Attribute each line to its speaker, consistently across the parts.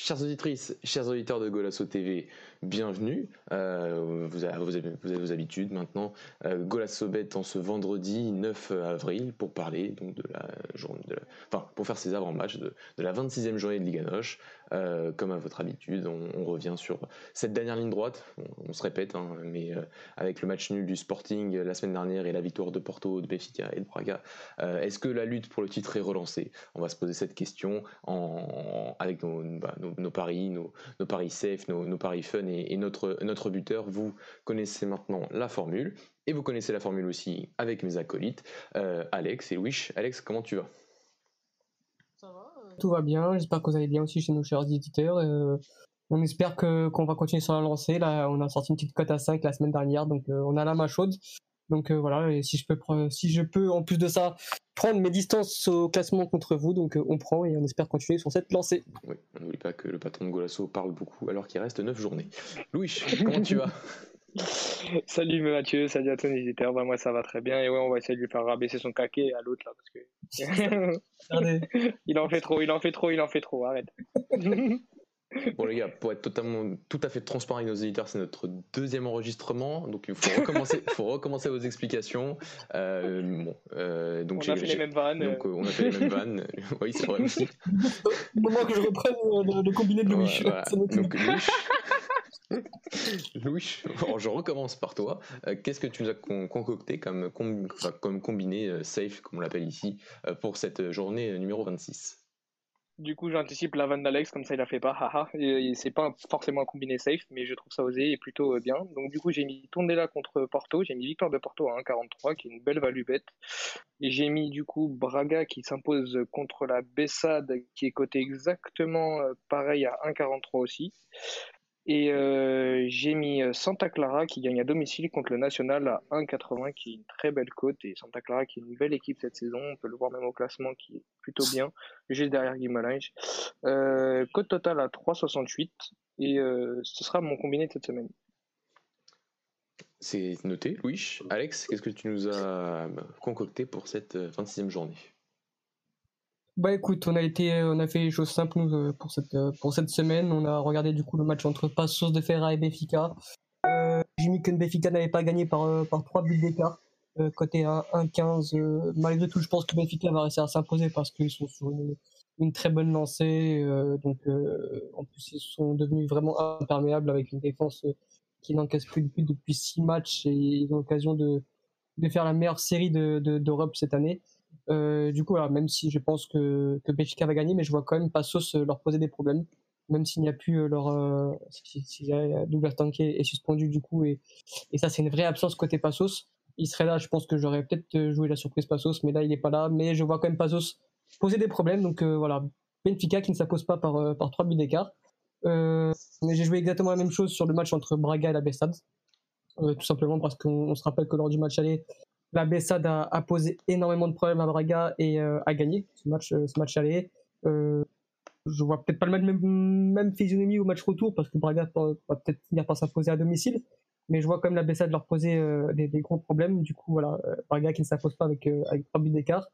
Speaker 1: Chères auditrices, chers auditeurs de Golasso TV, bienvenue. Euh, vous, avez, vos habitudes maintenant. Euh, Golasso Bet en ce vendredi 9 avril pour parler donc de la journée, enfin pour faire ses avant-matchs de, la 26e journée de Liga Noche. Euh, comme à votre habitude, on, revient sur cette dernière ligne droite. On, se répète, hein, mais euh, avec le match nul du Sporting la semaine dernière et la victoire de Porto, de Benfica et de Braga, est-ce que la lutte pour le titre est relancée? On va se poser cette question avec nos, bah, paris, nos, paris safe, nos, paris fun et, notre, notre buteur. Vous connaissez maintenant la formule et vous connaissez la formule aussi avec mes acolytes, euh, Alex et Wish. Alex, comment tu vas?
Speaker 2: euh, tout va bien. J'espère que vous allez bien aussi chez nos chers éditeurs. Euh, on espère que qu'on va continuer sur la lancée. Là, on a sorti une petite cote à 5 la semaine dernière, donc on a la main chaude. Donc voilà, et si je peux, si je peux en plus de ça prendre mes distances au classement contre vous. Donc euh, on prend et on espère continuer sur cette lancée.
Speaker 1: Oui, n'oublie pas que le patron de Golasso parle beaucoup alors qu'il reste 9 journées. Louis, comment tu vas?
Speaker 3: Salut Mathieu, salut à ton éditeur. Bah, moi ça va très bien et ouais on va essayer de lui faire rabaisser son caquet à l'autre là parce que il en fait trop, il en fait trop, il en fait trop. Arrête.
Speaker 1: Bon les gars, pour être totalement tout à fait transparent avec nos éditeurs, c'est notre deuxième enregistrement, donc il faut recommencer, faut recommencer vos explications.
Speaker 3: Euh, bon, euh, donc on a fait les mêmes vannes.
Speaker 1: Donc euh, on a fait les mêmes vannes. oui, c'est vrai aussi.
Speaker 2: Au moment que je reprenne le, combiné de Louis. Donc
Speaker 1: Louis, je recommence par toi. Qu'est-ce que tu nous as concocté comme, combiné safe, comme on l'appelle ici, pour cette journée numéro 26
Speaker 3: du coup, j'anticipe la vanne d'Alex, comme ça il la fait pas, haha. C'est pas forcément un combiné safe, mais je trouve ça osé et plutôt euh, bien. Donc du coup, j'ai mis là contre Porto, j'ai mis victoire de Porto à 1,43, qui est une belle value bête. Et j'ai mis du coup Braga qui s'impose contre la Bessade, qui est coté exactement euh, pareil à 1,43 aussi. Et euh, j'ai mis euh, Santa Clara qui gagne à domicile contre le National à 1,80 qui est une très belle cote. Et Santa Clara qui est une belle équipe cette saison. On peut le voir même au classement qui est plutôt bien, juste derrière Guimarães. Euh, cote totale à 3,68. Et euh, ce sera mon combiné de cette semaine.
Speaker 1: C'est noté, Louis. Alex, qu'est-ce que tu nous as concocté pour cette 26e journée?
Speaker 2: Bah écoute, on a été, on a fait les choses simples euh, pour cette euh, pour cette semaine. On a regardé du coup le match entre Passos de Ferra et Benfica. Euh, J'ai mis que Benfica n'avait pas gagné par euh, par trois buts d'écart. côté 1-15, malgré tout, je pense que Benfica va réussir à s'imposer parce qu'ils sont sur une, une très bonne lancée. donc en plus ils sont devenus vraiment imperméables avec une défense qui n'encaisse plus de depuis six matchs et ils ont l'occasion de de faire la meilleure série de d'Europe cette année. Euh, du coup, alors, même si je pense que, que Benfica va gagner, mais je vois quand même Passos euh, leur poser des problèmes, même s'il n'y a plus euh, leur euh, si, si, Douglas Tanké est suspendu du coup et, et ça c'est une vraie absence côté Passos. Il serait là, je pense que j'aurais peut-être joué la surprise Passos, mais là il n'est pas là. Mais je vois quand même Passos poser des problèmes, donc voilà Benfica qui ne s'impose pas par par trois buts d'écart. j'ai joué exactement la même chose sur le match entre Braga et la Bessade, tout simplement parce qu'on se rappelle que lors du match aller, la Bessade a, posé énormément de problèmes à Braga et euh, a gagné ce match, euh, ce match aller. Euh, je vois peut-être pas le même, physionomie au match retour parce que Braga va peut-être finir par s'imposer à domicile, mais je vois quand même la Bessade leur poser des, des, gros problèmes. Du coup, voilà, Braga qui ne s'impose pas avec, avec 3 buts d'écart.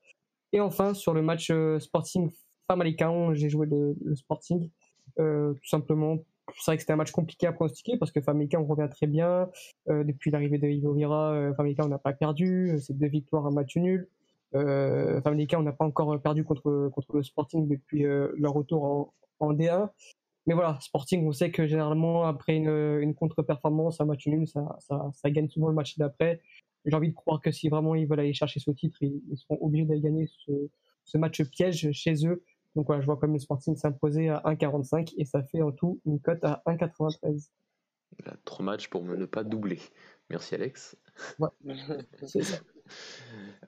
Speaker 2: Et enfin, sur le match Sporting Famalicão, j'ai joué le, le Sporting, tout simplement c'est vrai que c'était un match compliqué à pronostiquer parce que Famika on revient très bien. Euh, depuis l'arrivée de Ivo Vira, euh, on n'a pas perdu. Euh, c'est deux victoires, un match nul. Euh, on n'a pas encore perdu contre, contre le Sporting depuis leur retour en, en, D1. Mais voilà, Sporting, on sait que généralement, après une, une contre-performance, un match nul, ça, ça, gagne souvent le match d'après. J'ai envie de croire que si vraiment ils veulent aller chercher ce titre, ils, seront obligés d'aller gagner ce match piège chez eux donc voilà, je vois comme le Sporting s'imposer à 1,45 et ça fait en tout une cote à 1,93.
Speaker 1: Trois matchs pour ne pas doubler. Merci Alex.
Speaker 2: Ouais, c'est ça.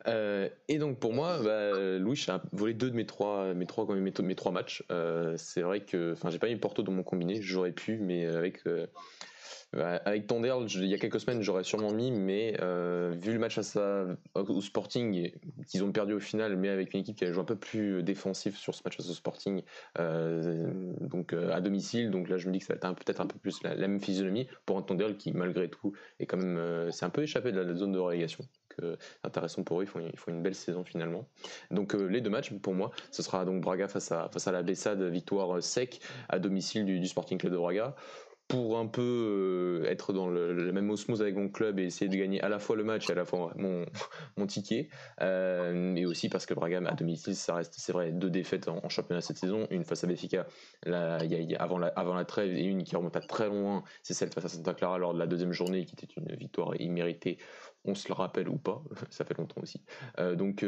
Speaker 1: Euh, et donc pour moi, bah, Louis a volé deux de mes trois, mes trois, mes, mes trois matchs. Euh, c'est vrai que, enfin, j'ai pas mis Porto dans mon combiné, j'aurais pu, mais avec euh, avec Tondel, il y a quelques semaines, j'aurais sûrement mis, mais euh, vu le match ça, au Sporting, qu'ils ont perdu au final, mais avec une équipe qui a joué un peu plus défensif sur ce match à ce Sporting, euh, donc euh, à domicile, donc là je me dis que ça va être peut-être un peu plus la, même physionomie pour un Tondel qui, malgré tout, est quand même, c'est un peu échappé de la, zone de relégation. c'est intéressant pour eux. Ils font, ils font une belle saison finalement. Donc les deux matchs pour moi, ce sera donc Braga face à face à la Bessade, victoire sec à domicile du, du Sporting Club de Braga pour un peu euh, être dans le, même osmose avec mon club et essayer de gagner à la fois le match et à la fois mon, mon ticket. Euh, mais aussi parce que Braga à domicile, ça reste, c'est vrai, deux défaites en, championnat cette saison. Une face à Benfica avant, la, avant la trêve et une qui remonte à très loin, c'est celle face à Santa Clara lors de la deuxième journée qui était une victoire imméritée. On se le rappelle ou pas, ça fait longtemps aussi. Euh, donc.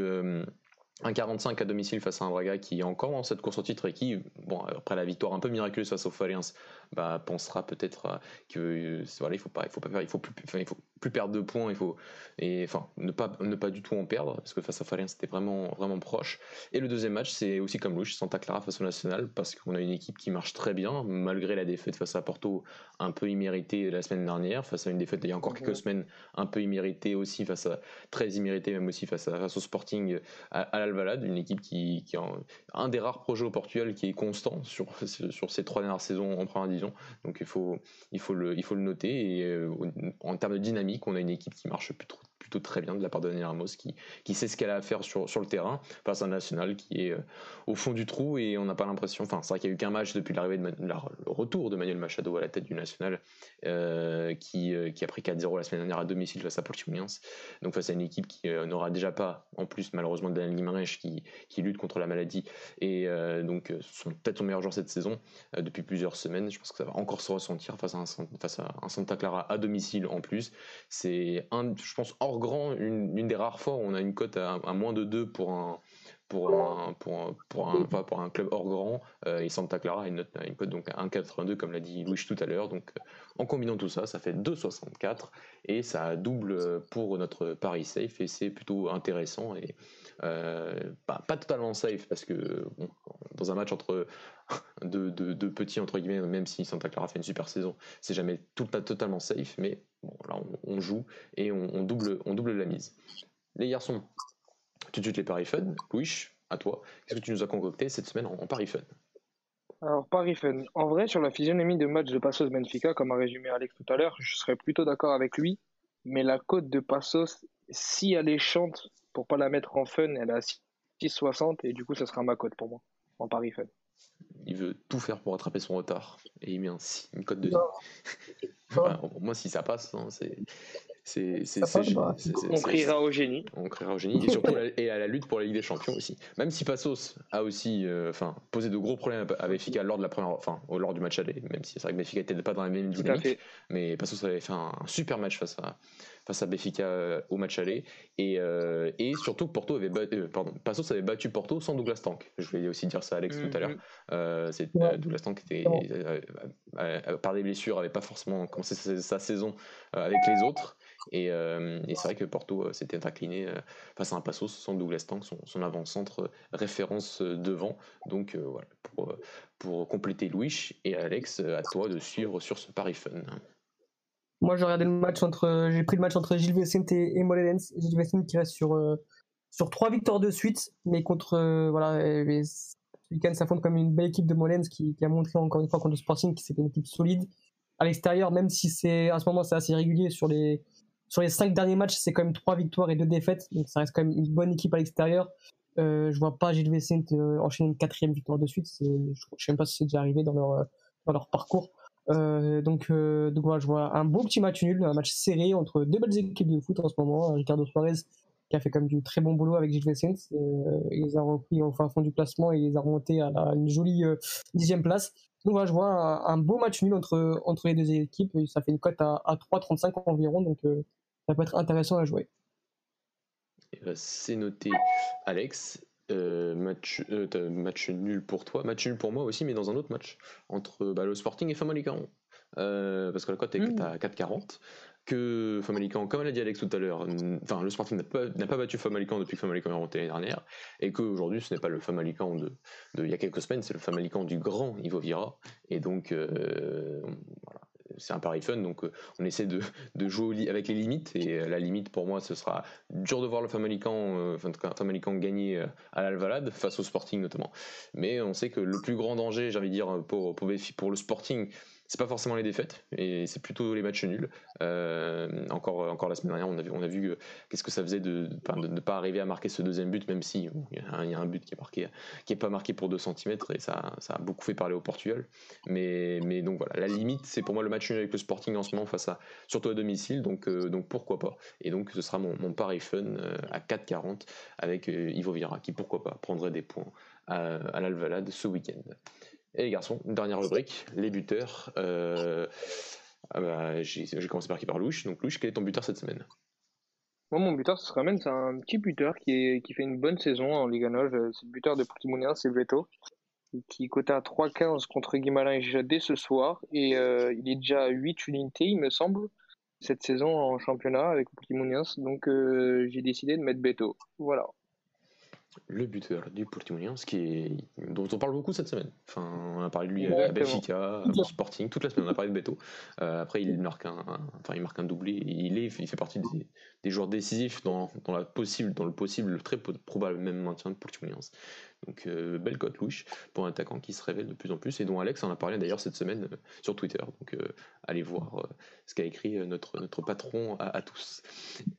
Speaker 1: Un 45 à domicile face à un Braga qui est encore dans cette course au titre et qui, bon, après la victoire un peu miraculeuse face au Fariens, bah, pensera peut-être que voilà, il faut pas, il faut pas il faut plus, il faut plus perdre de points, il faut et enfin ne pas ne pas du tout en perdre parce que face à Fariens c'était vraiment vraiment proche. Et le deuxième match c'est aussi comme Louche, Santa Clara face au National parce qu'on a une équipe qui marche très bien malgré la défaite face à Porto un peu imméritée la semaine dernière, face à une défaite il y a encore quelques semaines un peu imméritée aussi face à très imméritée même aussi face à face au Sporting à, à l'Alvalade, une équipe qui, qui a un, des rares projets au Portugal qui est constant sur sur ces trois dernières saisons en première donc il faut, il faut, le, il faut le noter. Et euh, en termes de dynamique, on a une équipe qui marche plutôt, plutôt très bien de la part de Daniel Ramos, qui, qui sait ce qu'elle a à faire sur, sur le terrain face à un national qui est euh, au fond du trou et on n'a pas l'impression. Enfin, c'est vrai qu'il n'y a eu qu'un match depuis l'arrivée de le retour de Manuel Machado à la tête du national, euh, qui, qui a pris 4-0 la semaine dernière à domicile face à Portimonense. Donc face à une équipe qui n'aura déjà pas, en plus malheureusement Daniel Guimarães qui, qui lutte contre la maladie et donc sont peut-être son meilleur joueur cette saison depuis plusieurs semaines. Je pense que ça va encore se ressentir face à un, face à un Santa Clara à domicile en plus. C'est, un, je pense, hors grand, une, des rares fois où on a une cote à, moins de 2 pour un, pour un, pour un, pour un, pour un club hors grand euh, et Santa Clara a une, note, une cote donc à 1,82 comme l'a dit Louis tout à l'heure. Donc euh, en combinant tout ça ça fait 2,64 et ça double pour notre Paris Safe et c'est plutôt intéressant et euh, pas, totalement safe parce que dans un match entre deux, petits entre guillemets, même si Santa Clara fait une super saison, c'est jamais tout pas totalement safe, mais bon, là on, joue et on, double, on double la mise. Les garçons, tout de suite les paris fun. Louis, à toi, qu'est-ce que tu nous as concocté cette semaine en, paris fun?
Speaker 3: Alors, Paris Fun. En vrai, sur la physionomie de match de Passos Benfica, comme a résumé Alex tout à l'heure, je serais plutôt d'accord avec lui. Mais la cote de Passos, si elle est chante, pour pas la mettre en fun, elle est à 6,60 et du coup, ça sera ma cote pour moi en Paris Fun.
Speaker 1: Il veut tout faire pour rattraper son retard et il met un, une cote de. moi, si ça passe, hein, c'est. C'est,
Speaker 3: on criera au génie.
Speaker 1: On criera au génie et surtout et à la lutte pour la Ligue des Champions aussi. Même si Passos a aussi euh, enfin posé de gros problèmes à Benfica lors de la première, enfin lors du match aller, même si c'est vrai que Benfica n'était pas dans la même dynamique, mais Passos avait fait un, un super match face à, face à Béfica euh, au match aller. Et, euh, et surtout, Porto avait battu, euh, pardon, Passos avait battu Porto sans Douglas Tank. Je voulais aussi dire ça à Alex tout à l'heure. Mm-hmm. c'est Douglas Tank était, par des blessures, avait pas forcément commencé sa, saison avec les autres. Et, et c'est vrai que Porto s'était incliné face à un Passos sans Douglas Tank, son, son avant-centre référence devant. Donc voilà, pour, pour compléter Louis et Alex, à toi de suivre sur ce pari fun.
Speaker 2: Moi, j'ai regardé le match entre, j'ai pris le match entre Gilles Vicente et, Molenens. Gilles Vicente qui reste sur euh, sur trois victoires de suite, mais contre euh, voilà, ce week-end s'affronte comme une belle équipe de Molenens qui, a montré encore une fois contre Sporting que c'était une équipe solide à l'extérieur, même si c'est à ce moment c'est assez régulier sur les sur les cinq derniers matchs, c'est quand même trois victoires et deux défaites, donc ça reste quand même une bonne équipe à l'extérieur. Euh, je vois pas Gilles Vicente euh, enchaîner une quatrième victoire de suite. Je, je sais même pas si c'est déjà arrivé dans leur dans leur parcours. Euh, donc, euh, donc voilà, je vois un beau petit match nul, un match serré entre deux belles équipes de foot en ce moment. Ricardo Suarez qui a fait comme du très bon boulot avec Gilles Vicente. Euh, il les a repris au fin fond du placement et il les a remontés à, une jolie euh, dixième place. Donc voilà, je vois un, beau match nul entre, entre les deux équipes. Ça fait une cote à, à 3,35 environ, donc ça peut être intéressant à jouer.
Speaker 1: Ben, c'est noté, Alex. Euh, match, euh, match nul pour toi, match nul pour moi aussi, mais dans un autre match entre bah, le Sporting et Famalicão. Euh, parce que la cote est mmh. à 4,40. Que Famalicão, comme l'a dit Alex tout à l'heure, enfin le Sporting n'a pas, pas, battu Famalicão depuis que Famalicão est remonté l'année dernière, et qu'aujourd'hui ce n'est pas le Famalicão de, de, il y a quelques semaines, c'est le Famalicão du grand Ivo Vira. Et donc voilà, c'est un pari fun, donc euh, on essaie de, jouer avec les limites. Et euh, la limite pour moi, ce sera dur de voir le Famalicão, euh, Famalicão gagner à l'Alvalade face au Sporting notamment. Mais on sait que le plus grand danger, j'ai envie de dire, pour le Sporting, c'est pas forcément les défaites, et c'est plutôt les matchs nuls. encore, encore la semaine dernière, on a vu, vu qu'est-ce que ça faisait de ne pas arriver à marquer ce deuxième but, même si il y, a un but qui est pas marqué pour 2 cm, et ça, a beaucoup fait parler au Portugal. Mais, donc voilà, la limite, c'est pour moi le match nul avec le Sporting en ce moment face à surtout à domicile, donc, donc pourquoi pas. Et donc ce sera mon, mon pari fun à 4,40 avec Ivo Vira qui pourquoi pas prendrait des points à l'Alvalade ce week-end. Et les garçons, dernière rubrique, les buteurs. Euh, ah bah, j'ai commencé par qui Par Louche. Donc Louche, quel est ton buteur cette semaine?
Speaker 3: Moi, mon buteur, ce sera même c'est un petit buteur qui, fait une bonne saison en Liga Nord. C'est le buteur de Portimonense, c'est Veto, qui coté à 3,15 contre Guimarães dès ce soir. Et euh, il est déjà à 8 unités, il me semble, cette saison en championnat avec Portimonense. Donc euh, j'ai décidé de mettre Beto. Voilà
Speaker 1: le buteur du Portimonense, qui est, dont on parle beaucoup cette semaine. Enfin, on a parlé de lui à Benfica, au Sporting, toute la semaine on a parlé de Beto. Euh, après, il marque un, enfin, il marque un doublé. Il, est, il fait partie des, des joueurs décisifs dans, dans, la possible, dans le possible, le très probable même maintien de Portimonense. Donc euh, belle cote louche pour un attaquant qui se révèle de plus en plus et dont Alex en a parlé d'ailleurs cette semaine euh, sur Twitter. Donc euh, allez voir ce qu'a écrit notre, notre patron à, tous.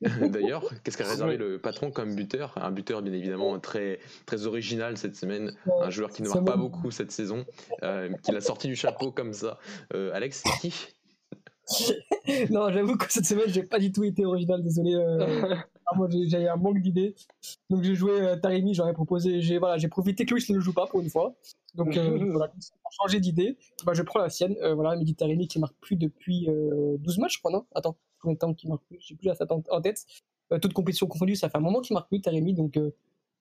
Speaker 1: d'ailleurs, qu'est-ce qu'a réservé le patron comme buteur? Un buteur bien évidemment très, très original cette semaine, un joueur qui ne marque pas beaucoup cette saison, qui l'a sorti du chapeau comme ça. Alex, c'est qui?
Speaker 2: Non, j'avoue que cette semaine, j'ai pas du tout été original, désolé. moi, j'ai un manque d'idées. Donc, j'ai joué euh, Taremi, j'aurais proposé. J'ai voilà, profité que Louis ne joue pas pour une fois. Donc, euh, voilà, pour changer d'idée, bah, je prends la sienne. Euh, voilà, Mehdi Taremi qui marque plus depuis 12 matchs, je crois, non? Attends, combien de temps qu'il marque plus? J'ai plus la en tête. toute compétition confondue, ça fait un moment qu'il marque plus, Taremi. Donc,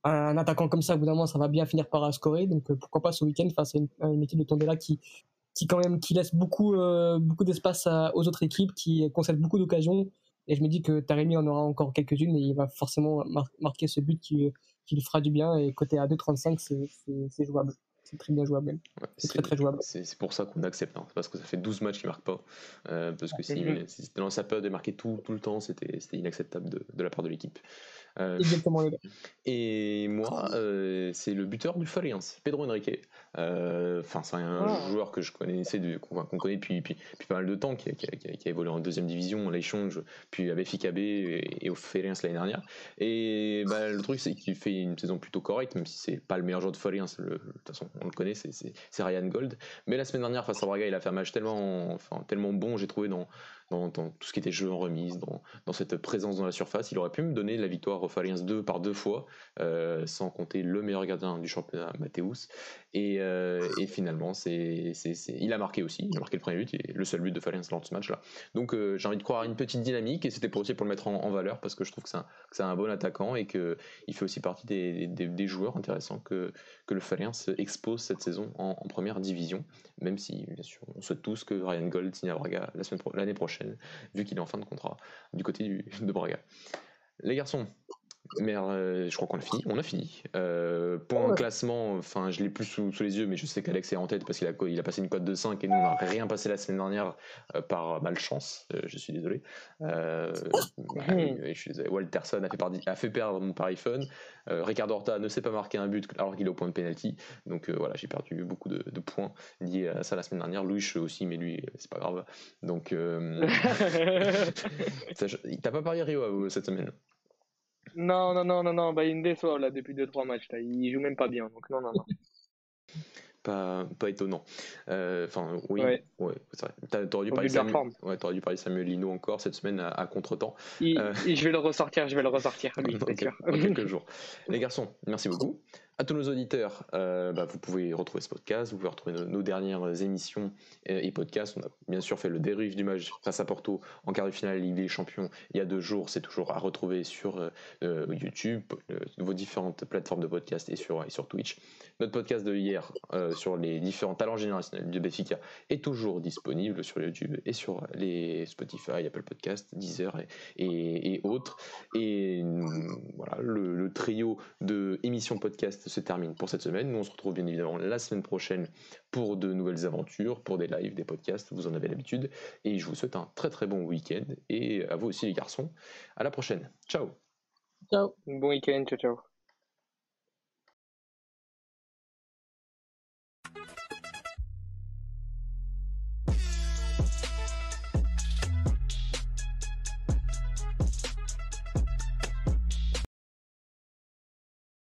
Speaker 2: un attaquant comme ça, au bout d'un moment, ça va bien finir par scorer. Donc, pourquoi pas ce week-end face à une, une équipe de Tondela qui, qui quand même qui laisse beaucoup beaucoup d'espace aux autres équipes, qui concède beaucoup d'occasions. Et je me dis que Taremi en aura encore quelques-unes et il va forcément marquer ce but qui, qui lui fera du bien. Et côté à 2,35, c'est jouable. C'est très bien jouable. c'est très très jouable.
Speaker 1: C'est pour ça qu'on accepte. Hein. Parce que ça fait 12 matchs qu'il ne marque pas. Euh, parce que si, c'était dans sa période de marquer tout, tout le temps, c'était inacceptable de, de, la part de l'équipe.
Speaker 2: Euh, Exactement.
Speaker 1: Et moi, euh, c'est le buteur du Fariens, Pedro Henrique. Euh, enfin, c'est un ah. joueur que je connaissais, qu'on connaît depuis, pas mal de temps, qui a, évolué en deuxième division, en l'échange, puis à BFIKB et, et au Fariens l'année dernière. Et bah, le truc, c'est qu'il fait une saison plutôt correcte, même si c'est pas le meilleur joueur de Fariens. De toute façon, on le connaît, c'est Ryan Gold. Mais la semaine dernière, face à Braga, il a fait un match tellement, enfin, tellement bon, j'ai trouvé dans dans, tout ce qui était jeu en remise, dans, cette présence dans la surface. Il aurait pu me donner la victoire au Faliens 2 par deux fois, euh, sans compter le meilleur gardien du championnat, Mathéus. Et, euh, finalement, c'est, il a marqué aussi. Il a marqué le premier but, et le seul but de Faliens lors de ce match-là. Donc euh, j'ai envie de croire à une petite dynamique, et c'était pour aussi pour le mettre en, valeur, parce que je trouve que c'est un, bon attaquant et qu'il fait aussi partie des, joueurs intéressants que, le Faliens expose cette saison en, première division, même si, bien sûr, on souhaite tous que Ryan Gold signe à Braga l'année prochaine vu qu'il est en fin de contrat du côté de Braga. Les garçons, mais euh, je crois qu'on a fini. On a fini. Euh, pour un classement, enfin, je l'ai plus sous, les yeux, mais je sais qu'Alex est en tête parce qu'il a, il a passé une cote de 5 et nous, on n'a rien passé la semaine dernière euh, par malchance. je suis désolé. je suis désolé. Walterson a fait, a fait perdre mon pari fun. Ricardo Horta ne s'est pas marqué un but alors qu'il est au point de penalty. Donc voilà, j'ai perdu beaucoup de, points liés à ça la semaine dernière. Louis aussi, mais lui, c'est pas grave. Donc, t'as pas parié Rio cette semaine?
Speaker 3: Non, non, non, non, non, bah, il me déçoit là depuis 2-3 matchs. Là. Il joue même pas bien, donc non, non, non.
Speaker 1: pas, pas étonnant. Euh, enfin, oui, ouais. ouais T'aurais dû, parler Samuel... ouais, dû parler Samuel Lino encore cette semaine à, contre-temps.
Speaker 3: Euh... je vais le ressortir, je vais le ressortir, lui,
Speaker 1: dans, quelques jours. Les garçons, merci beaucoup. À tous nos auditeurs, euh, bah, vous pouvez retrouver ce podcast, vous pouvez retrouver nos, dernières émissions et, podcasts. On a bien sûr fait le débrief du match face à Porto en quart de finale Ligue des Champions il y a deux jours. C'est toujours à retrouver sur euh, euh, YouTube, vos différentes plateformes de podcast et sur, et sur Twitch. Notre podcast de hier sur les différents talents générationnels de Béfica est toujours disponible sur YouTube et sur les Spotify, Apple Podcasts, Deezer et, autres. Et voilà, le, le trio de émissions podcast se termine pour cette semaine. Nous, on se retrouve bien évidemment la semaine prochaine pour de nouvelles aventures, pour des lives, des podcasts, vous en avez l'habitude. Et je vous souhaite un très très bon week-end. Et à vous aussi les garçons, à la prochaine. Ciao
Speaker 3: Ciao Bon week-end, ciao ciao